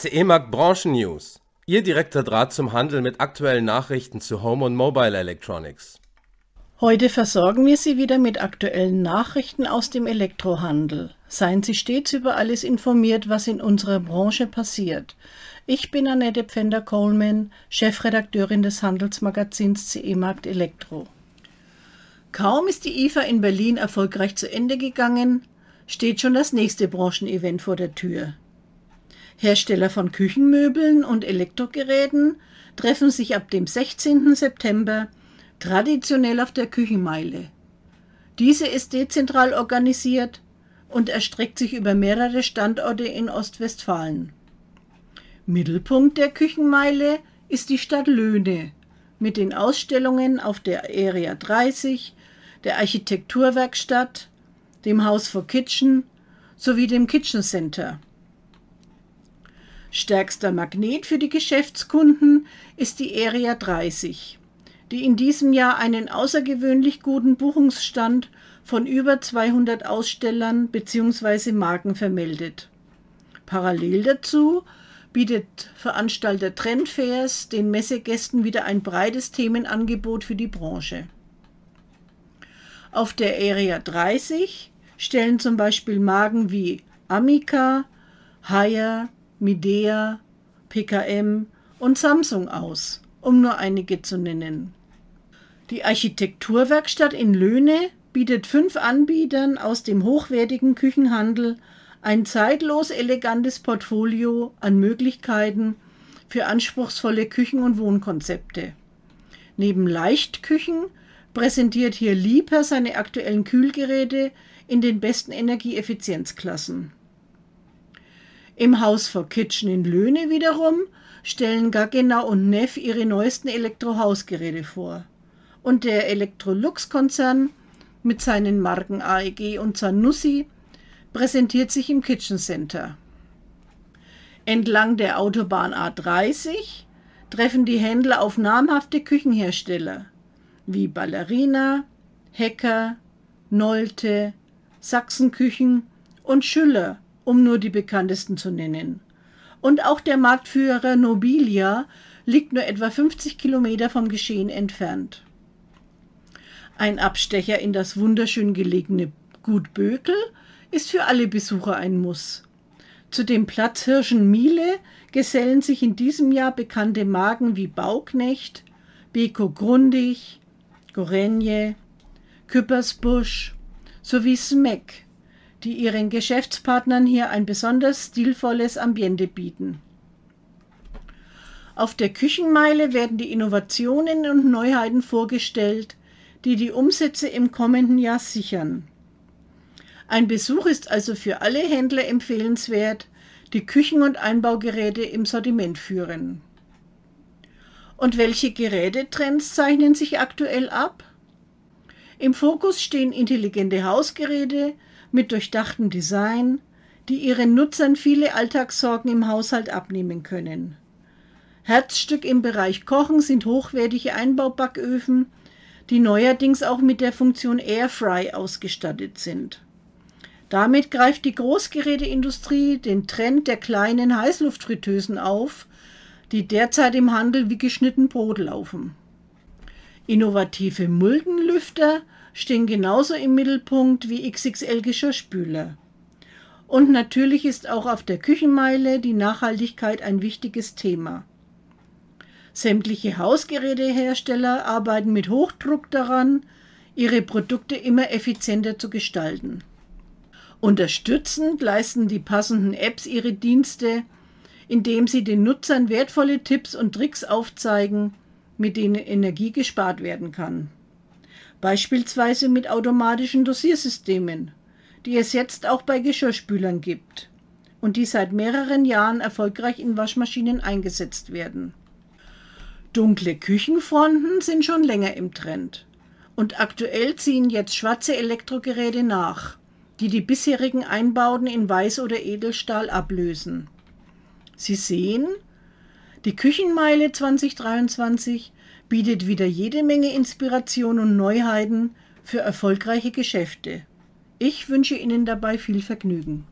CE-Markt Branchen News. Ihr direkter Draht zum Handel mit aktuellen Nachrichten zu Home und Mobile Electronics. Heute versorgen wir Sie wieder mit aktuellen Nachrichten aus dem Elektrohandel. Seien Sie stets über alles informiert, was in unserer Branche passiert. Ich bin Annette Pfänder-Coleman, Chefredakteurin des Handelsmagazins CE Markt Elektro. Kaum ist die IFA in Berlin erfolgreich zu Ende gegangen, steht schon das nächste Branchenevent vor der Tür. Hersteller von Küchenmöbeln und Elektrogeräten treffen sich ab dem 16. September traditionell auf der Küchenmeile. Diese ist dezentral organisiert und erstreckt sich über mehrere Standorte in Ostwestfalen. Mittelpunkt der Küchenmeile ist die Stadt Löhne mit den Ausstellungen auf der Area 30, der Architekturwerkstatt, dem House for Kitchen sowie dem Kitchen Center. Stärkster Magnet für die Geschäftskunden ist die Area 30 die in diesem Jahr einen außergewöhnlich guten Buchungsstand von über 200 Ausstellern bzw. Marken vermeldet. Parallel dazu bietet Veranstalter Trendfairs den Messegästen wieder ein breites Themenangebot für die Branche. Auf der Area 30 stellen zum Beispiel Marken wie Amica, Haier, Midea, PKM und Samsung aus, um nur einige zu nennen. Die Architekturwerkstatt in Löhne bietet fünf Anbietern aus dem hochwertigen Küchenhandel ein zeitlos elegantes Portfolio an Möglichkeiten für anspruchsvolle Küchen- und Wohnkonzepte. Neben Leichtküchen präsentiert hier Lieper seine aktuellen Kühlgeräte in den besten Energieeffizienzklassen. Im Haus for Kitchen in Löhne wiederum stellen Gaggenau und Neff ihre neuesten Elektrohausgeräte vor und der Electrolux-Konzern mit seinen Marken AEG und Zanussi präsentiert sich im Kitchen Center. Entlang der Autobahn A30 treffen die Händler auf namhafte Küchenhersteller wie Ballerina, Hecker, Nolte, Sachsenküchen und Schüller, um nur die bekanntesten zu nennen. Und auch der Marktführer Nobilia liegt nur etwa 50 Kilometer vom Geschehen entfernt. Ein Abstecher in das wunderschön gelegene Gut Bökel ist für alle Besucher ein Muss. Zu dem Platzhirschen Miele gesellen sich in diesem Jahr bekannte Marken wie Bauknecht, Beko Grundig, Gorenje, Küppersbusch sowie Smeck, die ihren Geschäftspartnern hier ein besonders stilvolles Ambiente bieten. Auf der Küchenmeile werden die Innovationen und Neuheiten vorgestellt, die die Umsätze im kommenden Jahr sichern. Ein Besuch ist also für alle Händler empfehlenswert, die Küchen- und Einbaugeräte im Sortiment führen. Und welche Gerätetrends zeichnen sich aktuell ab? Im Fokus stehen intelligente Hausgeräte mit durchdachtem Design, die ihren Nutzern viele Alltagssorgen im Haushalt abnehmen können. Herzstück im Bereich Kochen sind hochwertige Einbaubacköfen die neuerdings auch mit der Funktion Airfry ausgestattet sind. Damit greift die Großgeräteindustrie den Trend der kleinen Heißluftfritteusen auf, die derzeit im Handel wie geschnitten Brot laufen. Innovative Muldenlüfter stehen genauso im Mittelpunkt wie XXL-Geschirrspüler. Und natürlich ist auch auf der Küchenmeile die Nachhaltigkeit ein wichtiges Thema. Sämtliche Hausgerätehersteller arbeiten mit Hochdruck daran, ihre Produkte immer effizienter zu gestalten. Unterstützend leisten die passenden Apps ihre Dienste, indem sie den Nutzern wertvolle Tipps und Tricks aufzeigen, mit denen Energie gespart werden kann. Beispielsweise mit automatischen Dosiersystemen, die es jetzt auch bei Geschirrspülern gibt und die seit mehreren Jahren erfolgreich in Waschmaschinen eingesetzt werden. Dunkle Küchenfronten sind schon länger im Trend. Und aktuell ziehen jetzt schwarze Elektrogeräte nach, die die bisherigen Einbauten in Weiß oder Edelstahl ablösen. Sie sehen, die Küchenmeile 2023 bietet wieder jede Menge Inspiration und Neuheiten für erfolgreiche Geschäfte. Ich wünsche Ihnen dabei viel Vergnügen.